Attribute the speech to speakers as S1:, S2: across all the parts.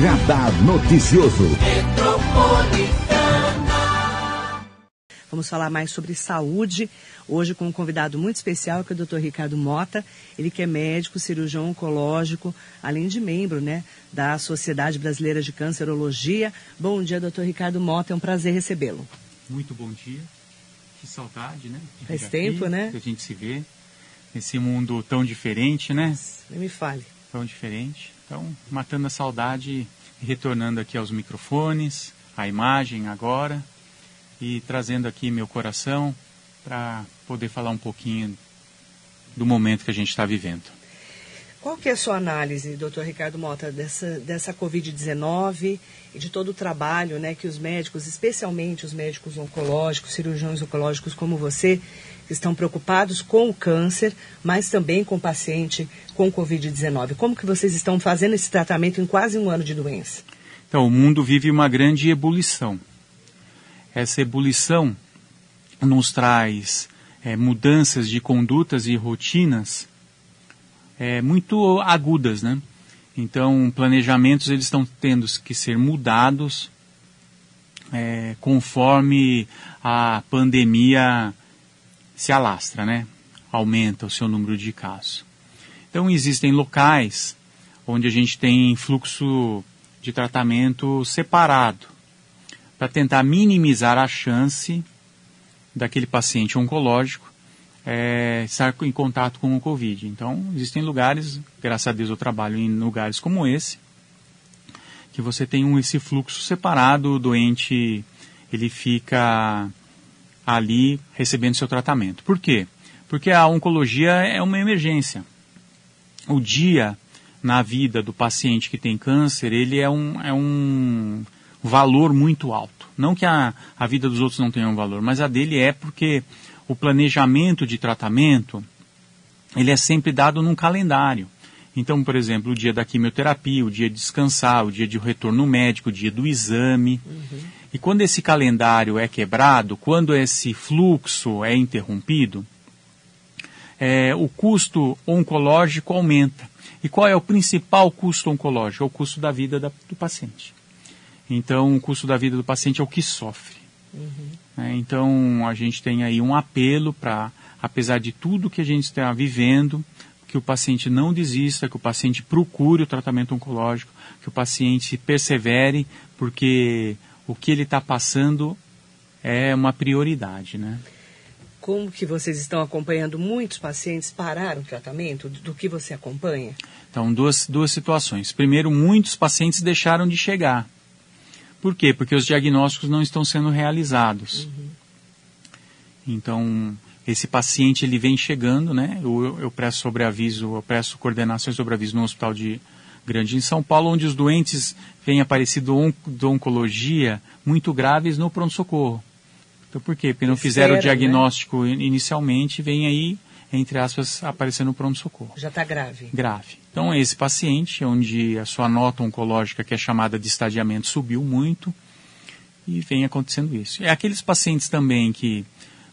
S1: Radar Noticioso.
S2: Vamos falar mais sobre saúde, hoje com um convidado muito especial, que é o Dr. Ricardo Mota. Ele que é médico, cirurgião oncológico, além de membro né, da Sociedade Brasileira de Cancerologia. Bom dia, doutor Ricardo Mota, é um prazer recebê-lo.
S3: Muito bom dia. Que saudade, né? De
S2: Faz tempo,
S3: aqui,
S2: né?
S3: Que a gente se vê nesse mundo tão diferente, né?
S2: Nem me fale.
S3: Tão diferente. Então, matando a saudade retornando aqui aos microfones, à imagem agora e trazendo aqui meu coração para poder falar um pouquinho do momento que a gente está vivendo.
S2: Qual que é a sua análise, doutor Ricardo Mota, dessa, dessa Covid-19 e de todo o trabalho né, que os médicos, especialmente os médicos oncológicos, cirurgiões oncológicos como você, estão preocupados com o câncer, mas também com o paciente com Covid-19. Como que vocês estão fazendo esse tratamento em quase um ano de doença?
S3: Então, o mundo vive uma grande ebulição. Essa ebulição nos traz é, mudanças de condutas e rotinas é, muito agudas, né? Então, planejamentos eles estão tendo que ser mudados é, conforme a pandemia se alastra, né? Aumenta o seu número de casos. Então, existem locais onde a gente tem fluxo de tratamento separado para tentar minimizar a chance daquele paciente oncológico é, estar em contato com o Covid. Então, existem lugares, graças a Deus eu trabalho em lugares como esse, que você tem um, esse fluxo separado, o doente ele fica ali recebendo seu tratamento. Por quê? Porque a oncologia é uma emergência. O dia na vida do paciente que tem câncer, ele é um, é um valor muito alto. Não que a, a vida dos outros não tenha um valor, mas a dele é porque o planejamento de tratamento, ele é sempre dado num calendário. Então, por exemplo, o dia da quimioterapia, o dia de descansar, o dia de retorno médico, o dia do exame. Uhum. E quando esse calendário é quebrado, quando esse fluxo é interrompido, é, o custo oncológico aumenta. E qual é o principal custo oncológico? É o custo da vida da, do paciente. Então, o custo da vida do paciente é o que sofre. Uhum. É, então, a gente tem aí um apelo para, apesar de tudo que a gente está vivendo, que o paciente não desista, que o paciente procure o tratamento oncológico, que o paciente persevere, porque o que ele está passando é uma prioridade, né?
S2: Como que vocês estão acompanhando? Muitos pacientes pararam o tratamento? Do que você acompanha?
S3: Então, duas, duas situações. Primeiro, muitos pacientes deixaram de chegar. Por quê? Porque os diagnósticos não estão sendo realizados. Uhum. Então, esse paciente ele vem chegando, né? Eu, eu presto sobreaviso, eu presto coordenações sobre aviso no Hospital de Grande em São Paulo, onde os doentes vêm aparecido on, de oncologia muito graves no pronto-socorro. Então, por quê? Porque não fizeram o né? diagnóstico né? inicialmente, vem aí, entre aspas, aparecendo no pronto-socorro.
S2: Já está grave.
S3: Grave. Então, esse paciente, onde a sua nota oncológica, que é chamada de estadiamento, subiu muito, e vem acontecendo isso. É aqueles pacientes também que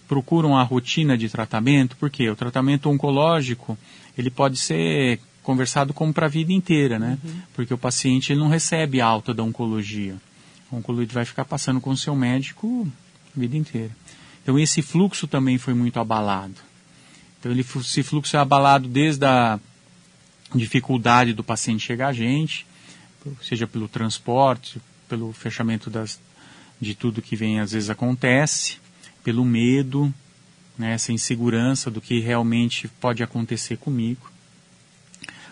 S3: procuram a rotina de tratamento, porque o tratamento oncológico, ele pode ser conversado como para a vida inteira, né? Uhum. Porque o paciente ele não recebe alta da oncologia. O oncologia vai ficar passando com o seu médico a vida inteira. Então esse fluxo também foi muito abalado. Então ele, esse fluxo é abalado desde a dificuldade do paciente chegar a gente, seja pelo transporte, pelo fechamento das, de tudo que vem às vezes acontece, pelo medo, né, essa insegurança do que realmente pode acontecer comigo.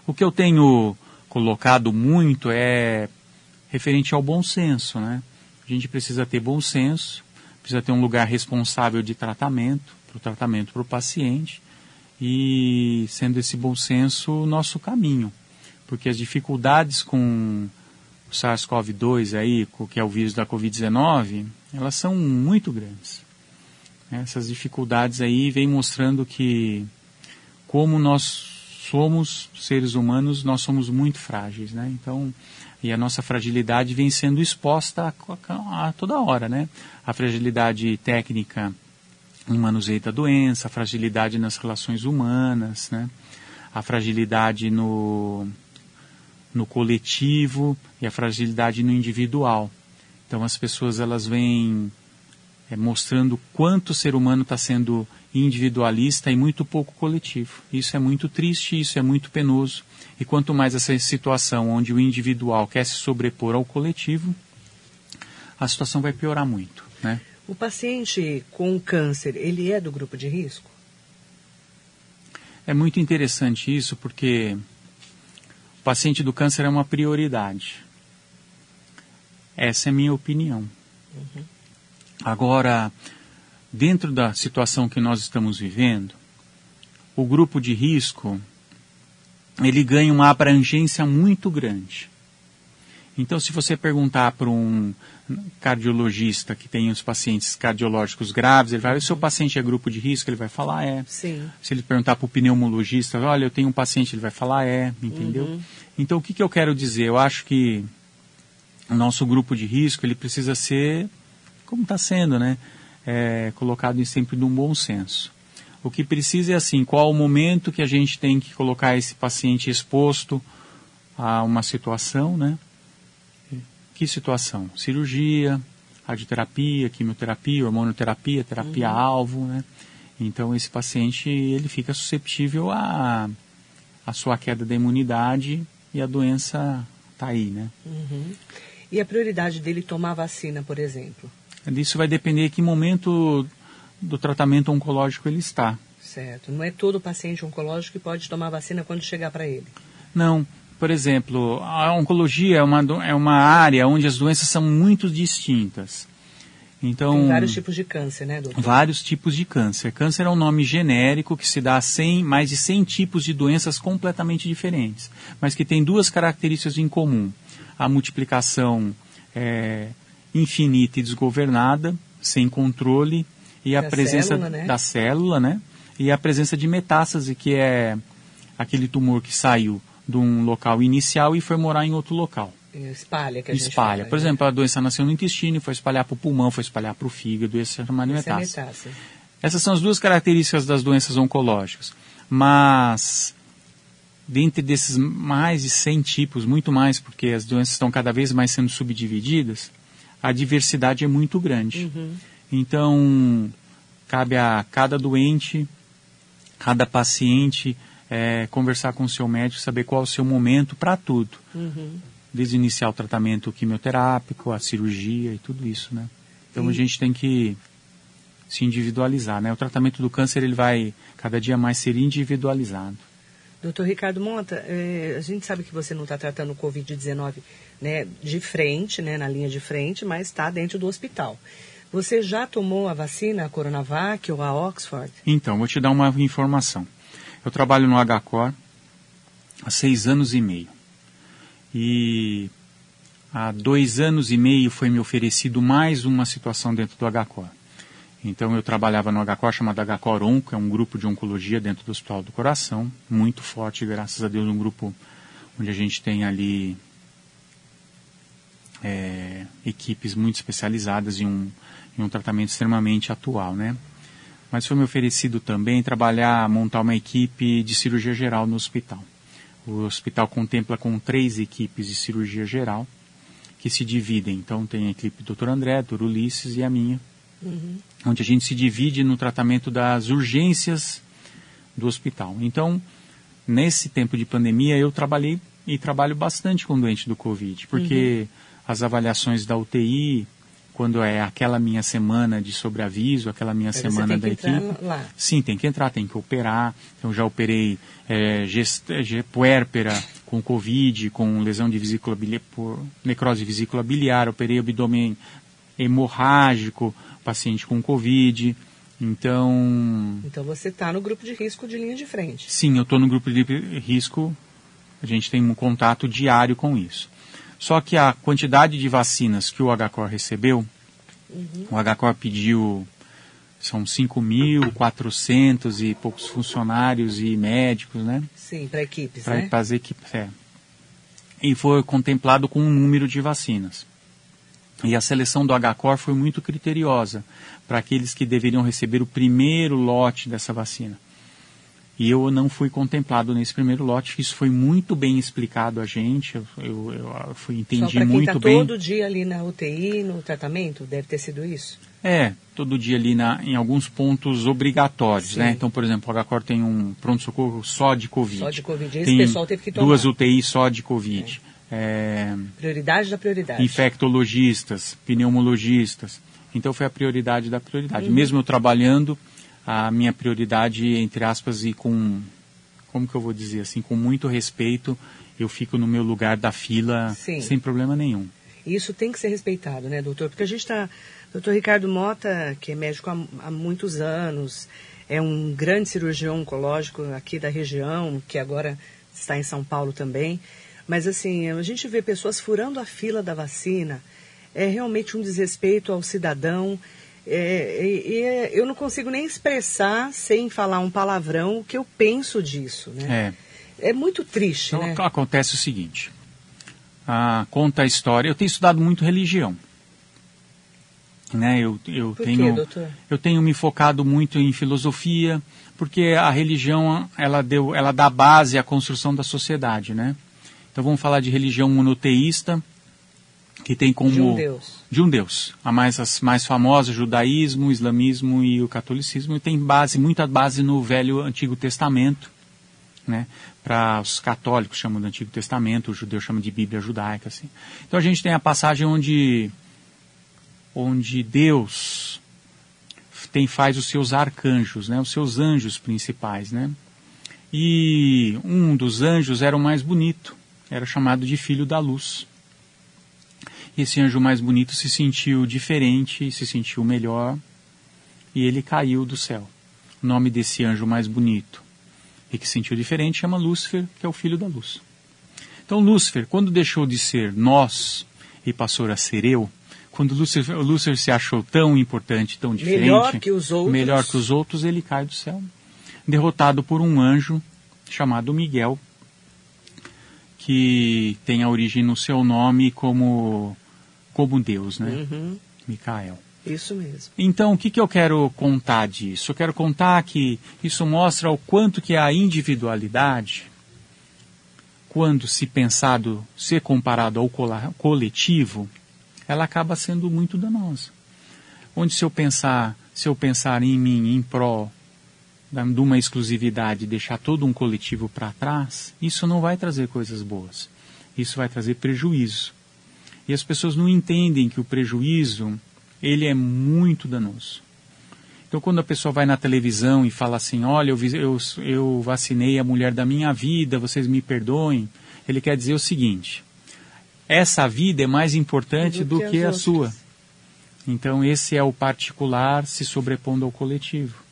S3: O que eu tenho colocado muito é referente ao bom senso, né? A gente precisa ter bom senso, precisa ter um lugar responsável de tratamento, para o tratamento para o paciente, e sendo esse bom senso o nosso caminho. Porque as dificuldades com o SARS-CoV-2 aí, que é o vírus da Covid-19, elas são muito grandes. Essas dificuldades aí vêm mostrando que como nós somos seres humanos, nós somos muito frágeis, né? Então, e a nossa fragilidade vem sendo exposta a, a toda hora, né? A fragilidade técnica no manuseio da doença, a fragilidade nas relações humanas, né? A fragilidade no no coletivo e a fragilidade no individual. Então as pessoas elas vêm é, mostrando quanto o ser humano está sendo individualista e muito pouco coletivo. Isso é muito triste, isso é muito penoso. E quanto mais essa situação onde o individual quer se sobrepor ao coletivo, a situação vai piorar muito, né?
S2: O paciente com câncer, ele é do grupo de risco?
S3: É muito interessante isso porque o paciente do câncer é uma prioridade. Essa é a minha opinião. Uhum. Agora, dentro da situação que nós estamos vivendo, o grupo de risco ele ganha uma abrangência muito grande. Então, se você perguntar para um cardiologista que tem os pacientes cardiológicos graves, ele vai, o seu paciente é grupo de risco, ele vai falar é.
S2: Sim.
S3: Se ele perguntar para o pneumologista, olha, eu tenho um paciente, ele vai falar é, entendeu? Uhum. Então, o que, que eu quero dizer? Eu acho que o nosso grupo de risco, ele precisa ser, como está sendo, né? É, colocado em sempre num bom senso. O que precisa é assim, qual o momento que a gente tem que colocar esse paciente exposto a uma situação, né? Que situação? Cirurgia, radioterapia, quimioterapia, hormonoterapia, terapia-alvo, uhum. né? Então esse paciente ele fica susceptível a, a sua queda da imunidade e a doença está aí, né?
S2: Uhum. E a prioridade dele tomar vacina, por exemplo?
S3: Isso vai depender de que momento do tratamento oncológico ele está.
S2: Certo. Não é todo paciente oncológico que pode tomar vacina quando chegar para ele?
S3: Não. Por exemplo, a oncologia é uma, é uma área onde as doenças são muito distintas. Então,
S2: Tem vários tipos de câncer, né, doutor?
S3: Vários tipos de câncer. Câncer é um nome genérico que se dá a 100, mais de 100 tipos de doenças completamente diferentes, mas que tem duas características em comum. A multiplicação é, infinita e desgovernada, sem controle, e a da presença célula, né? da célula, né? E a presença de metástase, que é aquele tumor que saiu de um local inicial e foi morar em outro local.
S2: Espalha, que a
S3: Espalha.
S2: Fala,
S3: Por né? exemplo, a doença nasceu no intestino, foi espalhar para o pulmão, foi espalhar para o fígado, essa é chamada metástase. É metástase. Essas são as duas características das doenças oncológicas. Mas, dentre desses mais de 100 tipos, muito mais, porque as doenças estão cada vez mais sendo subdivididas, a diversidade é muito grande. Uhum. Então, cabe a cada doente, cada paciente, é, conversar com o seu médico, saber qual é o seu momento para tudo. Uhum desde iniciar o tratamento quimioterápico, a cirurgia e tudo isso, né? Então a gente tem que se individualizar, né? O tratamento do câncer ele vai cada dia mais ser individualizado.
S2: Doutor Ricardo Monta, é, a gente sabe que você não está tratando o Covid-19 né, de frente, né, na linha de frente, mas está dentro do hospital. Você já tomou a vacina, a Coronavac ou a Oxford?
S3: Então, vou te dar uma informação. Eu trabalho no HCOR há seis anos e meio. E há dois anos e meio foi me oferecido mais uma situação dentro do HCOR. Então eu trabalhava no HCOR chamado HCOR Onco, que é um grupo de oncologia dentro do Hospital do Coração, muito forte, graças a Deus, um grupo onde a gente tem ali é, equipes muito especializadas em um, um tratamento extremamente atual, né? Mas foi me oferecido também trabalhar, montar uma equipe de cirurgia geral no hospital. O hospital contempla com três equipes de cirurgia geral que se dividem. Então tem a equipe do Dr. André, Dr. Ulisses e a minha, uhum. onde a gente se divide no tratamento das urgências do hospital. Então, nesse tempo de pandemia, eu trabalhei e trabalho bastante com doente do Covid, porque uhum. as avaliações da UTI, quando é aquela minha semana de sobreaviso, aquela minha semana da equipe.
S2: Lá.
S3: Sim, tem que entrar, tem que operar. Então já operei é, gest, é, puérpera com Covid, com lesão de vesícula biliar, por necrose de vesícula biliar, operei abdômen hemorrágico, paciente com Covid. Então.
S2: Então você está no grupo de risco de linha de frente.
S3: Sim, eu estou no grupo de risco. A gente tem um contato diário com isso. Só que a quantidade de vacinas que o HCOR recebeu, uhum. o HCOR pediu, são 5.400 e poucos funcionários e médicos, né?
S2: Sim, para equipes,
S3: pra,
S2: né?
S3: Para as equipes, é. E foi contemplado com um número de vacinas. E a seleção do HCOR foi muito criteriosa para aqueles que deveriam receber o primeiro lote dessa vacina. E eu não fui contemplado nesse primeiro lote. Isso foi muito bem explicado a gente. Eu, eu, eu fui, entendi
S2: Só
S3: muito
S2: quem tá
S3: bem.
S2: todo dia ali na UTI, no tratamento, deve ter sido isso?
S3: É, todo dia ali na, em alguns pontos obrigatórios,
S2: Sim.
S3: né? Então, por exemplo, o HCOR tem um pronto-socorro só de Covid.
S2: Só de Covid. Esse
S3: Tem
S2: pessoal teve que tomar.
S3: duas UTIs só de Covid. É,
S2: Prioridade da prioridade.
S3: infectologistas, pneumologistas. Então foi a prioridade da prioridade.
S2: Uhum.
S3: Mesmo eu trabalhando, a minha prioridade, entre aspas, e com, como que eu vou dizer assim, com muito respeito, eu fico no meu lugar da fila
S2: Sim.
S3: sem problema nenhum.
S2: Isso tem que ser respeitado, né, doutor? Porque a gente está. Doutor Ricardo Mota, que é médico há, há muitos anos, é um grande cirurgião oncológico aqui da região, que agora está em São Paulo também. Mas, assim, a gente vê pessoas furando a fila da vacina. É realmente um desrespeito ao cidadão. É, e, e é- eu não consigo nem expressar, sem falar um palavrão, o que eu penso disso, né?
S3: É.
S2: É, muito triste,
S3: Então
S2: né?
S3: acontece o seguinte, ah, conta a história, eu tenho estudado muito religião. Né, eu, eu
S2: Por
S3: tenho
S2: quê,
S3: eu tenho me focado muito em filosofia porque a religião ela deu ela dá base à construção da sociedade né então vamos falar de religião monoteísta que tem como
S2: De um Deus.
S3: de um Deus. A mais, as mais famosas, judaísmo, islamismo e o catolicismo, e tem base, muita base no Velho Antigo Testamento. Né? Para os católicos chamam do Antigo Testamento, o judeu chama de Bíblia judaica. Assim. Então a gente tem a passagem onde, onde Deus tem, faz os seus arcanjos, né? os seus anjos principais. Né? E um dos anjos era o mais bonito, era chamado de Filho da Luz esse anjo mais bonito se sentiu diferente, se sentiu melhor e ele caiu do céu. O nome desse anjo mais bonito e que se sentiu diferente chama Lúcifer, que é o filho da luz. Então Lúcifer, quando deixou de ser nós e passou a ser eu, quando Lúcifer, Lúcifer se achou tão importante, tão diferente,
S2: Melhor que os outros.
S3: melhor que os outros, ele cai do céu, derrotado por um anjo chamado Miguel, que tem a origem no seu nome como como Deus, né?
S2: Uhum,
S3: Micael.
S2: isso mesmo.
S3: Então, o que, que eu quero contar disso? Eu quero contar que isso mostra o quanto que a individualidade, quando se pensado, ser comparado ao coletivo, ela acaba sendo muito danosa. Onde se eu pensar, se eu pensar em mim, em pró da- de uma exclusividade, deixar todo um coletivo para trás, isso não vai trazer coisas boas. Isso vai trazer prejuízo. E as pessoas não entendem que o prejuízo, ele é muito danoso. Então, quando a pessoa vai na televisão e fala assim, olha, eu, eu, eu vacinei a mulher da minha vida, vocês me perdoem, ele quer dizer o seguinte, essa vida é mais importante do,
S2: Do que
S3: que, a
S2: outras.
S3: sua. Então, esse é o particular se sobrepondo ao coletivo.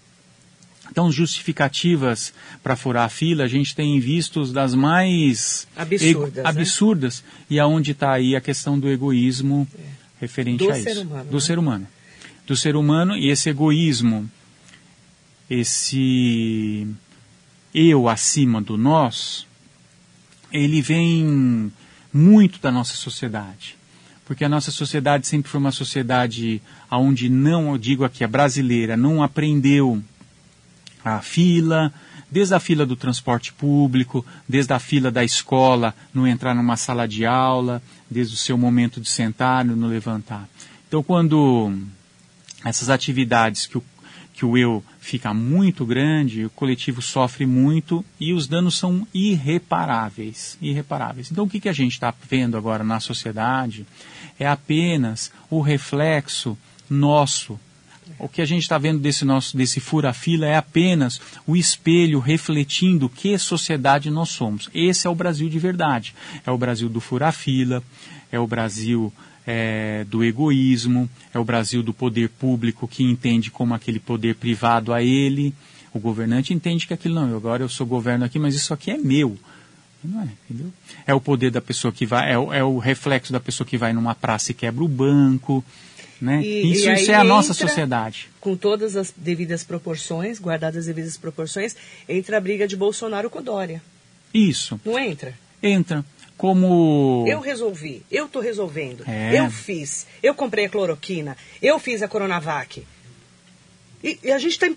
S3: Então, justificativas para furar a fila, a gente tem vistos das mais
S2: Absurdas,
S3: ego-
S2: né?
S3: absurdas e aonde está aí a questão do egoísmo referente
S2: Do
S3: a isso.
S2: humano,
S3: do
S2: né?
S3: ser humano. Do ser humano e esse egoísmo, esse eu acima do nós, ele vem muito da nossa sociedade. Porque a nossa sociedade sempre foi uma sociedade onde não, eu digo aqui, a brasileira, não aprendeu a fila, desde a fila do transporte público, desde a fila da escola, no entrar numa sala de aula, desde o seu momento de sentar, no levantar. Então, quando essas atividades que o, que o eu fica muito grande, o coletivo sofre muito e os danos são irreparáveis. irreparáveis. Então, o que, que a gente está vendo agora na sociedade é apenas o reflexo nosso o que a gente está vendo desse nosso desse fura-fila é apenas o espelho refletindo que sociedade nós somos. Esse é o Brasil de verdade. É o Brasil do fura-fila, é o Brasil é, do egoísmo, é o Brasil do poder público que entende como aquele poder privado a ele. O governante entende que aquilo não, agora eu sou governo aqui, mas isso aqui é meu. Não é, entendeu? É o poder da pessoa que vai, é é o reflexo da pessoa que vai numa praça e quebra o banco. Né?
S2: E-
S3: isso,
S2: e
S3: isso é a nossa sociedade.
S2: Com todas as devidas proporções, guardadas as devidas proporções, entra a briga de Bolsonaro com Dória.
S3: Isso.
S2: Não entra?
S3: Entra como.
S2: Eu resolvi, eu estou resolvendo,
S3: É.
S2: eu fiz, eu comprei a cloroquina, eu fiz a Coronavac. E, e a gente está.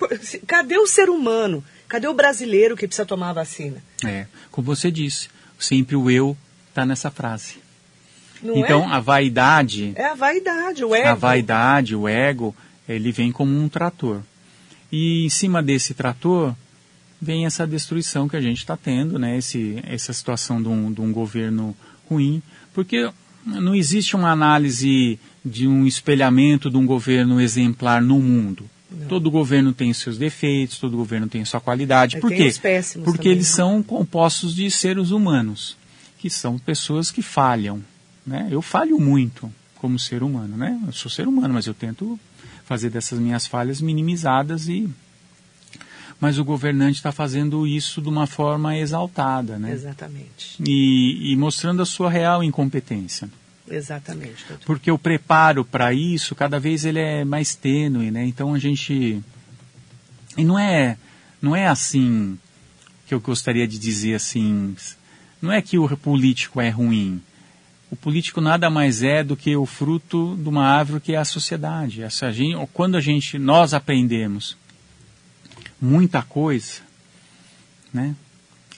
S2: Cadê o ser humano? Cadê Cadê o brasileiro que precisa tomar a vacina?
S3: É, como você disse, sempre o eu está nessa frase.
S2: Não
S3: então
S2: é?
S3: a vaidade,
S2: É a vaidade, o ego.
S3: a vaidade, o ego, ele vem como um trator. E em cima desse trator vem essa destruição que a gente está tendo, né? Esse, essa situação de um, de um governo ruim, porque não existe uma análise de um espelhamento de um governo exemplar no mundo. Todo governo tem seus defeitos, todo governo tem sua qualidade.
S2: É,
S3: Por quê? Porque
S2: também,
S3: eles
S2: né?
S3: são compostos de seres humanos, que são pessoas que falham. Né? Eu falho muito como ser humano, né? Eu sou ser humano, mas eu tento fazer dessas minhas falhas minimizadas e mas o governante está fazendo isso de uma forma exaltada, né?
S2: Exatamente.
S3: E, e mostrando a sua real incompetência.
S2: Exatamente, doutor.
S3: Porque o preparo para isso, cada vez ele é mais tênue, né? Então a gente... E não é, não é assim que eu gostaria de dizer assim... Não é que o político é ruim. O político nada mais é do que o fruto de uma árvore que é a sociedade. Essa gente, quando a gente, nós aprendemos muita coisa, né?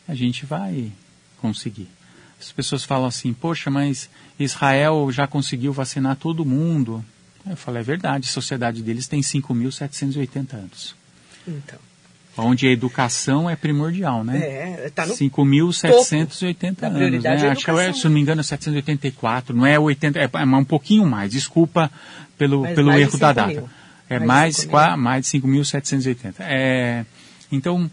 S3: A gente vai conseguir. As pessoas falam assim, poxa, mas Israel já conseguiu vacinar todo mundo. Eu falo, é verdade, a sociedade deles tem 5.780 anos.
S2: Então.
S3: Onde a educação é primordial, né?
S2: É, tá no
S3: 5.780
S2: Da
S3: anos, né?
S2: é
S3: Acho que, é, se não me engano, é 784, não é 80, é, é um pouquinho mais, desculpa pelo,
S2: Mas
S3: pelo erro da
S2: 5
S3: data.
S2: mil.
S3: É
S2: Mais
S3: mais,
S2: de 5
S3: qua-
S2: mil.
S3: mais de 5.780. É, então,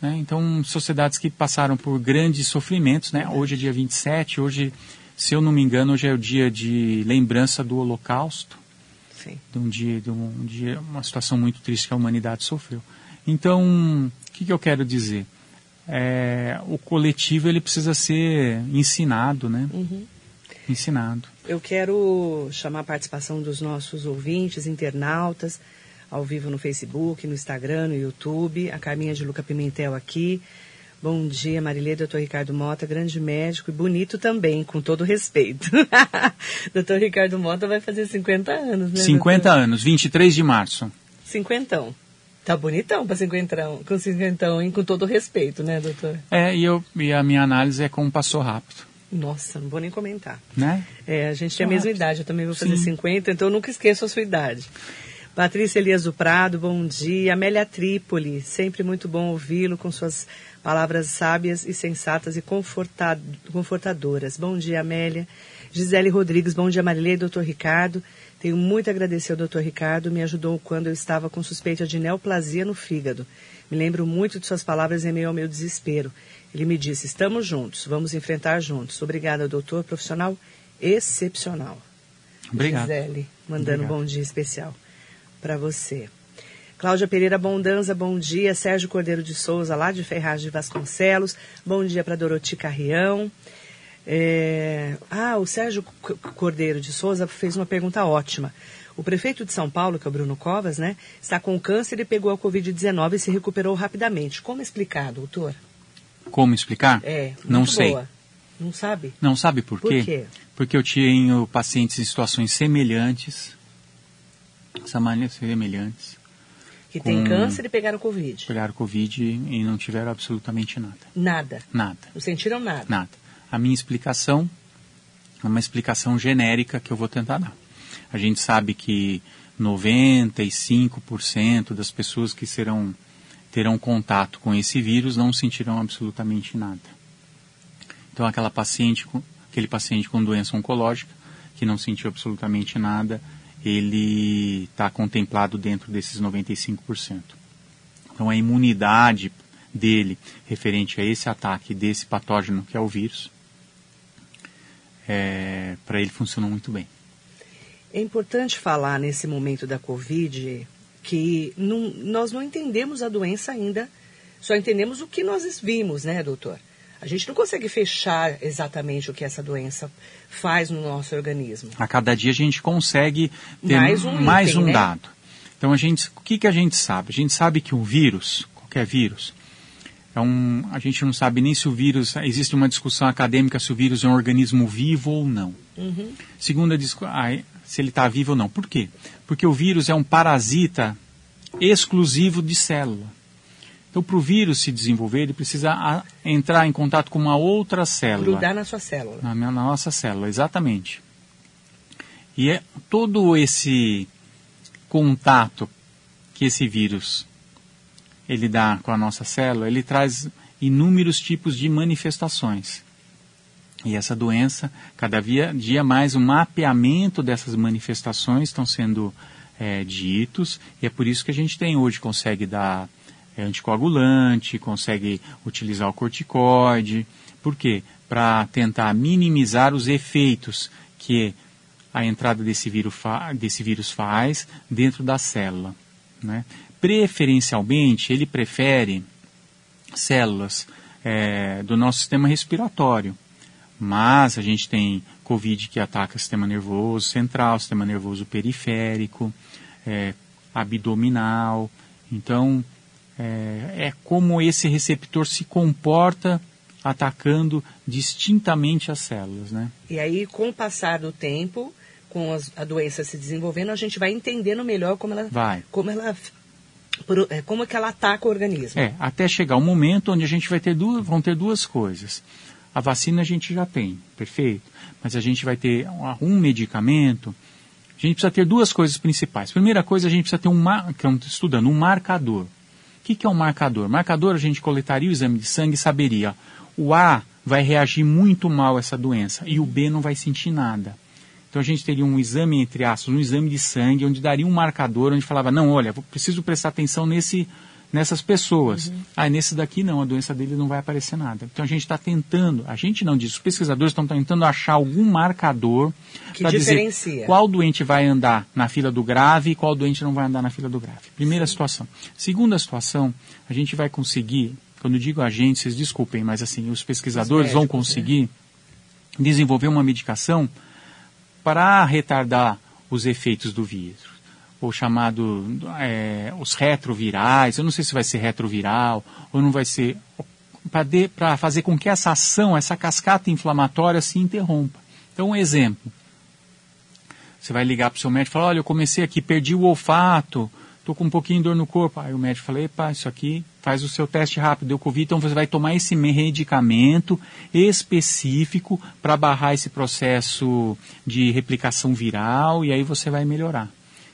S3: né, então, sociedades que passaram por grandes sofrimentos, né? Hoje é dia 27, hoje, se eu não me engano, hoje é o dia de lembrança do Holocausto
S2: Sim.
S3: de um dia, de um dia, uma situação muito triste que a humanidade sofreu. Então, o que, que eu quero dizer? É, o coletivo ele precisa ser ensinado, né?
S2: Uhum.
S3: Ensinado.
S2: Eu quero chamar a participação dos nossos ouvintes, internautas, ao vivo no Facebook, no Instagram, no YouTube. A Carminha de Luca Pimentel aqui. Bom dia, Marilê, doutor Ricardo Mota, grande médico e bonito também, com todo respeito. doutor Ricardo Mota vai fazer 50 anos, né?
S3: 50
S2: doutor?
S3: anos, 23 de março.
S2: Cinquentão. Tá bonitão para cinquentão, com cinquentão, hein? Com todo respeito, né, doutor?
S3: É, e, eu, e a minha análise é como passou rápido,
S2: Nossa, não vou nem comentar.
S3: né?
S2: É, a gente tem a mesma idade, eu também vou fazer
S3: Sim.
S2: 50, então eu nunca esqueço a sua idade. Patrícia Elias do Prado, bom dia. Amélia Trípoli, sempre muito bom ouvi-lo com suas palavras sábias e sensatas e conforta- confortadoras. Bom dia, Amélia. Gisele Rodrigues, bom dia, Marilê e doutor Ricardo. Tenho muito a agradecer ao doutor Ricardo, me ajudou quando eu estava com suspeita de neoplasia no fígado. Me lembro muito de suas palavras em meio ao meu desespero. Ele me disse, estamos juntos, vamos enfrentar juntos. Obrigada, doutor, profissional excepcional.
S3: Obrigado.
S2: Gisele, mandando
S3: Obrigado.
S2: um bom dia especial para você. Cláudia Pereira Bondanza, bom dia. Sérgio Cordeiro de Souza, lá de Ferraz de Vasconcelos. Bom dia para Doroti Carrião. É, Ah, o Sérgio Cordeiro de Souza fez uma pergunta ótima. O prefeito de São Paulo, que é o Bruno Covas, né, está com câncer e pegou a Covid-19 e se recuperou rapidamente. Como explicar, doutor?
S3: Como explicar?
S2: É,
S3: Não sei.
S2: boa. Não sabe?
S3: Não sabe por
S2: Por
S3: quê?
S2: quê?
S3: Porque eu tenho pacientes em situações semelhantes, semelhantes,
S2: Que tem
S3: Com-
S2: câncer e pegaram Covid.
S3: pegaram Covid e não tiveram absolutamente nada.
S2: Nada.
S3: Nada.
S2: Não sentiram nada.
S3: Nada. A minha explicação é uma explicação genérica que eu vou tentar dar. A gente sabe que 95% das pessoas que serão terão contato com esse vírus não sentirão absolutamente nada. Então aquela paciente, aquele paciente com doença oncológica que não sentiu absolutamente nada, ele está contemplado dentro desses 95%. Então a imunidade dele referente a esse ataque desse patógeno que é o vírus, é, para ele funcionou muito bem.
S2: É importante falar nesse momento da Covid que não- nós não entendemos a doença ainda, só entendemos o que nós vimos, né, doutor? A gente não consegue fechar exatamente o que essa doença faz no nosso organismo.
S3: A cada dia a gente consegue ter
S2: Mais um
S3: mais
S2: item,
S3: um
S2: né?
S3: dado. Então a gente, o que, que a gente sabe? A gente sabe que um vírus, qualquer vírus, é um, a gente não sabe nem se o vírus, existe uma discussão acadêmica se o vírus é um organismo vivo ou não.
S2: Uhum.
S3: Segunda se ele está vivo ou não. Por quê? Porque o vírus é um parasita exclusivo de célula. Então, para o vírus se desenvolver, ele precisa a, entrar em contato com uma outra célula.
S2: Grudar na sua célula.
S3: Na, na nossa célula, exatamente. E é todo esse contato que esse vírus ele dá com a nossa célula, ele traz inúmeros tipos de manifestações. E essa doença, cada dia, dia mais, o mapeamento dessas manifestações estão sendo é, ditos, e é por isso que a gente tem hoje, consegue dar é, anticoagulante, consegue utilizar o corticoide. Por quê? Para tentar minimizar os efeitos que a entrada desse vírus, desse vírus faz dentro da célula. Né? Preferencialmente, ele prefere células é, do nosso sistema respiratório. Mas a gente tem Covid que ataca o sistema nervoso central, sistema nervoso periférico, é, abdominal. Então, é, é como esse receptor se comporta atacando distintamente as células, né?
S2: E aí, com o passar do tempo, com as, a doença se desenvolvendo, a gente vai entendendo melhor como ela,
S3: vai.
S2: como ela, é, como é que ela ataca o organismo.
S3: É, até chegar o um momento onde a gente vai ter duas, vão ter duas coisas. A vacina a gente já tem, perfeito, mas a gente vai ter um medicamento. A gente precisa ter duas coisas principais. Primeira coisa, a gente precisa ter um, estudando, um marcador. O que, que é um marcador? Marcador, a gente coletaria o exame de sangue e saberia. O A vai reagir muito mal a essa doença e o B não vai sentir nada. Então a gente teria um exame, entre aspas, um exame de sangue, onde daria um marcador, onde falava, não, olha, preciso prestar atenção nesse, nessas pessoas. Uhum. Ah, nesse daqui não, a doença dele não vai aparecer nada. Então a gente está tentando, a gente não diz, os pesquisadores estão tentando achar algum marcador para dizer qual doente vai andar na fila do grave e qual doente não vai andar na fila do grave. Primeira Sim. situação. Segunda situação, a gente vai conseguir, quando digo a gente, vocês desculpem, mas assim, os pesquisadores os médicos, vão conseguir né? desenvolver uma medicação para retardar os efeitos do vírus o chamado é, os retrovirais, eu não sei se vai ser retroviral ou não vai ser, para fazer com que essa ação, essa cascata inflamatória se interrompa. Então, um exemplo. Você vai ligar para o seu médico e falar, olha, eu comecei aqui, perdi o olfato, estou com um pouquinho de dor no corpo. Aí o médico fala, epa, isso aqui faz o seu teste rápido, deu Covid, então você vai tomar esse medicamento específico para barrar esse processo de replicação viral e aí você vai melhorar.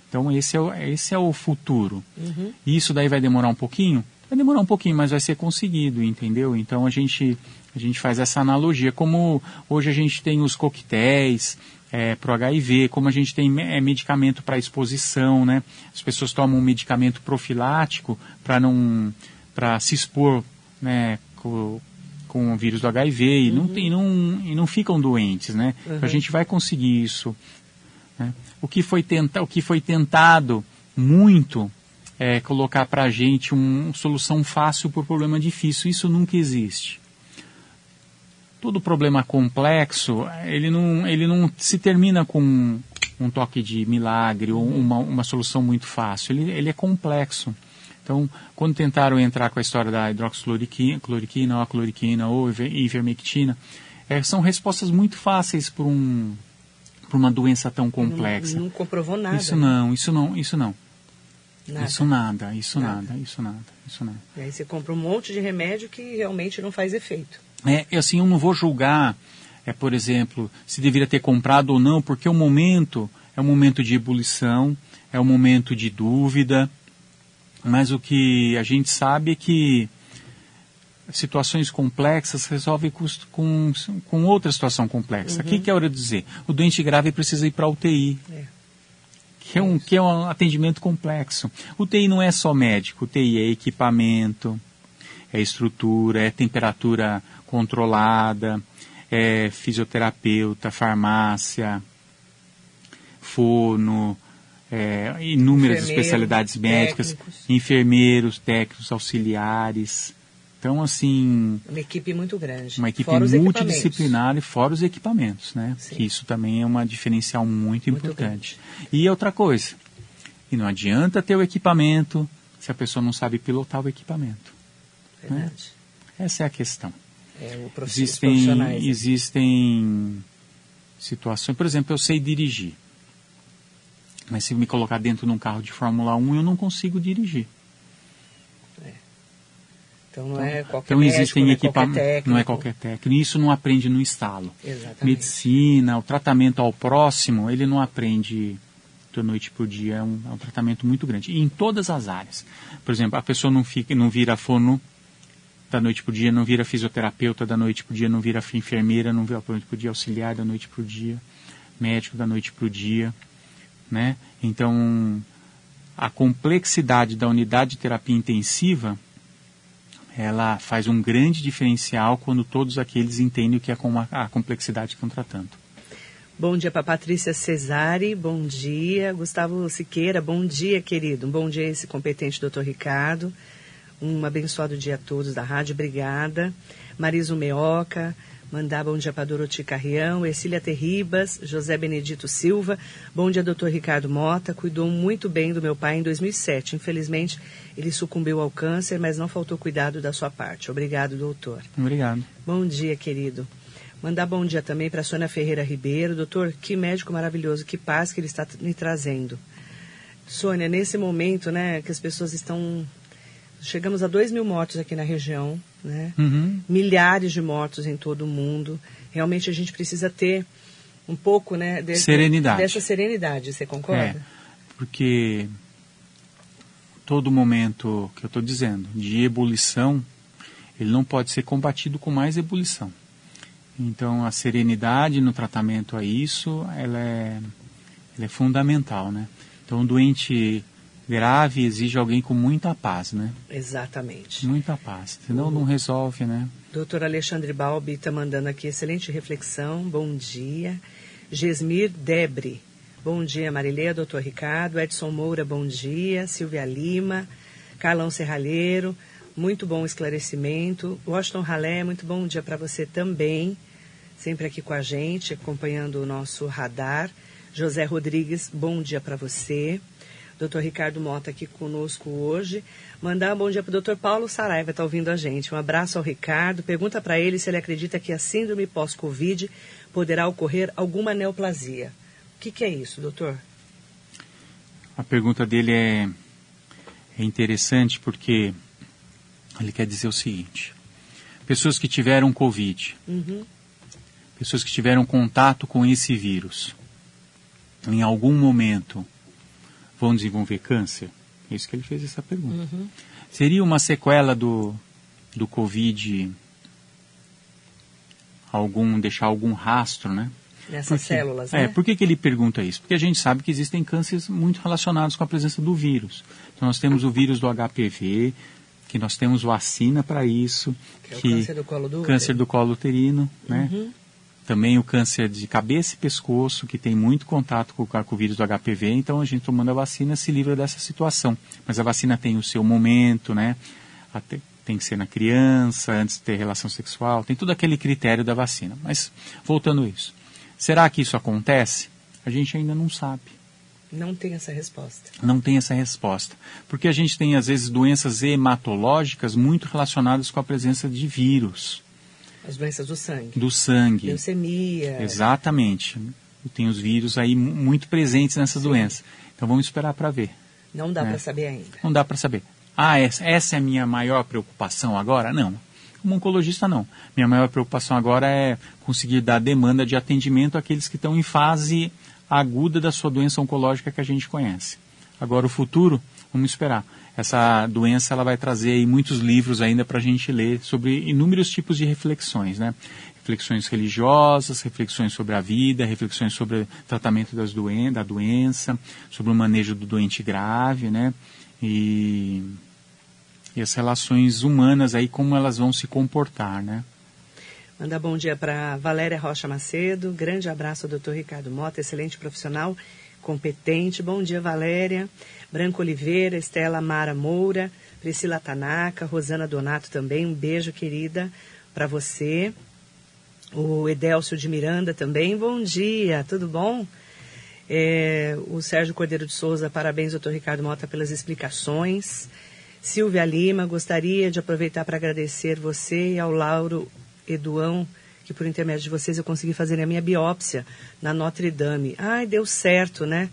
S3: Então esse é o, esse é o futuro. Uhum. Isso daí vai demorar um pouquinho? Vai demorar um pouquinho, mas vai ser conseguido, entendeu? Então a gente, a gente faz essa analogia. Como hoje a gente tem os coquetéis é, para o HIV, como a gente tem é, medicamento para exposição, né? As pessoas tomam um medicamento profilático para não para se expor né, com, com o vírus do HIV e, uhum. não, e, não, e não ficam doentes, né? Uhum. Então a gente vai conseguir isso. Né? O, que foi tenta, o que foi tentado muito é colocar para a gente uma solução fácil para o problema difícil. Isso nunca existe. Todo problema complexo, ele não, ele não se termina com um toque de milagre ou uma, uma solução muito fácil. Ele, ele é complexo. Então, quando tentaram entrar com a história da hidroxicloroquina, ou a cloriquina ou ivermectina, é, são respostas muito fáceis para um, para uma doença tão complexa.
S2: Não, não, comprovou nada.
S3: Isso né? não, isso não, isso não. Nada. Isso nada, isso nada. nada, isso nada, isso nada.
S2: E aí você compra um monte de remédio que realmente não faz efeito.
S3: É, assim, eu não vou julgar, é, por exemplo, se deveria ter comprado ou não, porque o momento é um momento de ebulição, é um momento de dúvida, mas o que a gente sabe é que situações complexas resolve com, com, com outra situação complexa. O uhum. que, que é hora de dizer? O doente grave precisa ir para a UTI. É. Que é, um, que é um atendimento complexo. UTI não é só médico, UTI é equipamento, é estrutura, é temperatura controlada, é fisioterapeuta, farmácia, forno, é, inúmeras especialidades médicas, técnicos. enfermeiros, técnicos, auxiliares. Então, assim.
S2: Uma equipe muito grande.
S3: Uma equipe multidisciplinar e fora os equipamentos, né? Sim. Que isso também é uma diferencial muito, muito importante. Grande. E outra coisa, e não adianta ter o equipamento se a pessoa não sabe pilotar o equipamento. Né? Essa é a questão.
S2: É, o
S3: existem, né? existem situações, por exemplo, eu sei dirigir. Mas se me colocar dentro de um carro de Fórmula 1, eu não consigo dirigir.
S2: Então não é qualquer
S3: então
S2: médico,
S3: existem
S2: não é qualquer técnico.
S3: não é qualquer técnico. Isso não aprende no estalo.
S2: Exatamente.
S3: Medicina, o tratamento ao próximo, ele não aprende da noite para o dia. É um, é um tratamento muito grande. E em todas as áreas. Por exemplo, a pessoa não, fica, não vira fono da noite para o dia, não vira fisioterapeuta da noite para o dia, não vira enfermeira, não vira da noite o dia, auxiliar da noite para o dia, médico da noite para o dia. Né? Então, a complexidade da unidade de terapia intensiva ela faz um grande diferencial quando todos aqueles entendem o que é a complexidade que estão tratando.
S2: Bom dia para Patrícia Cesari, bom dia. Gustavo Siqueira, bom dia, querido. Um bom dia esse competente doutor Ricardo. Um abençoado dia a todos da rádio, obrigada. Mariso Meoca, mandar bom dia para Doroti Carrião, Ercília Terribas, José Benedito Silva. Bom dia, doutor Ricardo Mota. Cuidou muito bem do meu pai em 2007. Infelizmente, ele sucumbiu ao câncer, mas não faltou cuidado da sua parte. Obrigado, doutor.
S3: Obrigado.
S2: Bom dia, querido. Mandar bom dia também para Sônia Ferreira Ribeiro. Doutor, que médico maravilhoso, que paz que ele está me trazendo. Sônia, nesse momento, né, que as pessoas estão Chegamos a 2 mil mortos aqui na região, né?
S3: Uhum.
S2: milhares de mortos em todo o mundo. Realmente a gente precisa ter um pouco né, de,
S3: serenidade.
S2: dessa serenidade, você concorda?
S3: É, porque todo momento que eu estou dizendo de ebulição, ele não pode ser combatido com mais ebulição. Então a serenidade no tratamento a isso, ela é, ela é fundamental, né? Então o doente grave exige alguém com muita paz, né?
S2: Exatamente.
S3: Muita paz, senão não resolve, né?
S2: Doutor Alexandre Balbi está mandando aqui excelente reflexão, bom dia. Gesmir Debre, bom dia Marileia, doutor Ricardo, Edson Moura, bom dia, Silvia Lima, Carlão Serralheiro, muito bom esclarecimento. Washington Halé, muito bom dia para você também, sempre aqui com a gente, acompanhando o nosso radar. José Rodrigues, bom dia para você. Dr. Ricardo Mota aqui conosco hoje. Mandar um bom dia para o doutor Paulo Saraiva, está ouvindo a gente. Um abraço ao Ricardo. Pergunta para ele se ele acredita que a síndrome pós-Covid poderá ocorrer alguma neoplasia. O que, que é isso, doutor?
S3: A pergunta dele é, é interessante porque ele quer dizer o seguinte: pessoas que tiveram Covid,
S2: uhum.
S3: pessoas que tiveram contato com esse vírus, em algum momento vão desenvolver câncer? É isso que ele fez essa pergunta.
S2: Uhum.
S3: Seria uma sequela do, do Covid algum deixar algum rastro, né?
S2: Nessas células,
S3: é,
S2: né?
S3: por que, que ele pergunta isso? Porque a gente sabe que existem cânceres muito relacionados com a presença do vírus. Então nós temos o vírus do HPV, que nós temos vacina para isso.
S2: Que, é o câncer do colo do
S3: câncer do colo uterino, né?
S2: Uhum.
S3: Também o câncer de cabeça e pescoço, que tem muito contato com o vírus do HPV, então a gente tomando a vacina se livra dessa situação. Mas a vacina tem o seu momento, né? Até, tem que ser na criança, antes de ter relação sexual, tem todo aquele critério da vacina. Mas, voltando a isso, será que isso acontece? A gente ainda não sabe.
S2: Não tem essa resposta.
S3: Não tem essa resposta. Porque a gente tem, às vezes, doenças hematológicas muito relacionadas com a presença de vírus.
S2: As doenças do sangue.
S3: Do sangue.
S2: Leucemia.
S3: Exatamente. Tem os vírus aí muito presentes nessas
S2: Sim.
S3: doenças. Então vamos esperar para ver.
S2: Não dá
S3: É.
S2: para saber ainda.
S3: Não dá para saber. Ah, essa, essa é a minha maior preocupação agora? Não. Como oncologista, não. Minha maior preocupação agora é conseguir dar demanda de atendimento àqueles que estão em fase aguda da sua doença oncológica que a gente conhece. Agora, o futuro, vamos esperar. Essa doença ela vai trazer muitos livros ainda para a gente ler sobre inúmeros tipos de reflexões, né? Reflexões religiosas, reflexões sobre a vida, reflexões sobre o tratamento das doen da doença, sobre o manejo do doente grave, né? E, e as relações humanas aí, como elas vão se comportar, né?
S2: Mandar bom dia para Valéria Rocha Macedo. Grande abraço doutor Ricardo Mota, excelente profissional, competente. Bom dia, Valéria. Branco Oliveira, Estela Mara Moura, Priscila Tanaka, Rosana Donato também. Um beijo, querida, para você. O Edélcio de Miranda também. Bom dia, tudo bom? É, o Sérgio Cordeiro de Souza, parabéns, doutor Ricardo Mota, pelas explicações. Silvia Lima, gostaria de aproveitar para agradecer você e ao Lauro Eduão, que por intermédio de vocês eu consegui fazer a minha biópsia na Notre Dame. Ai, deu certo, né?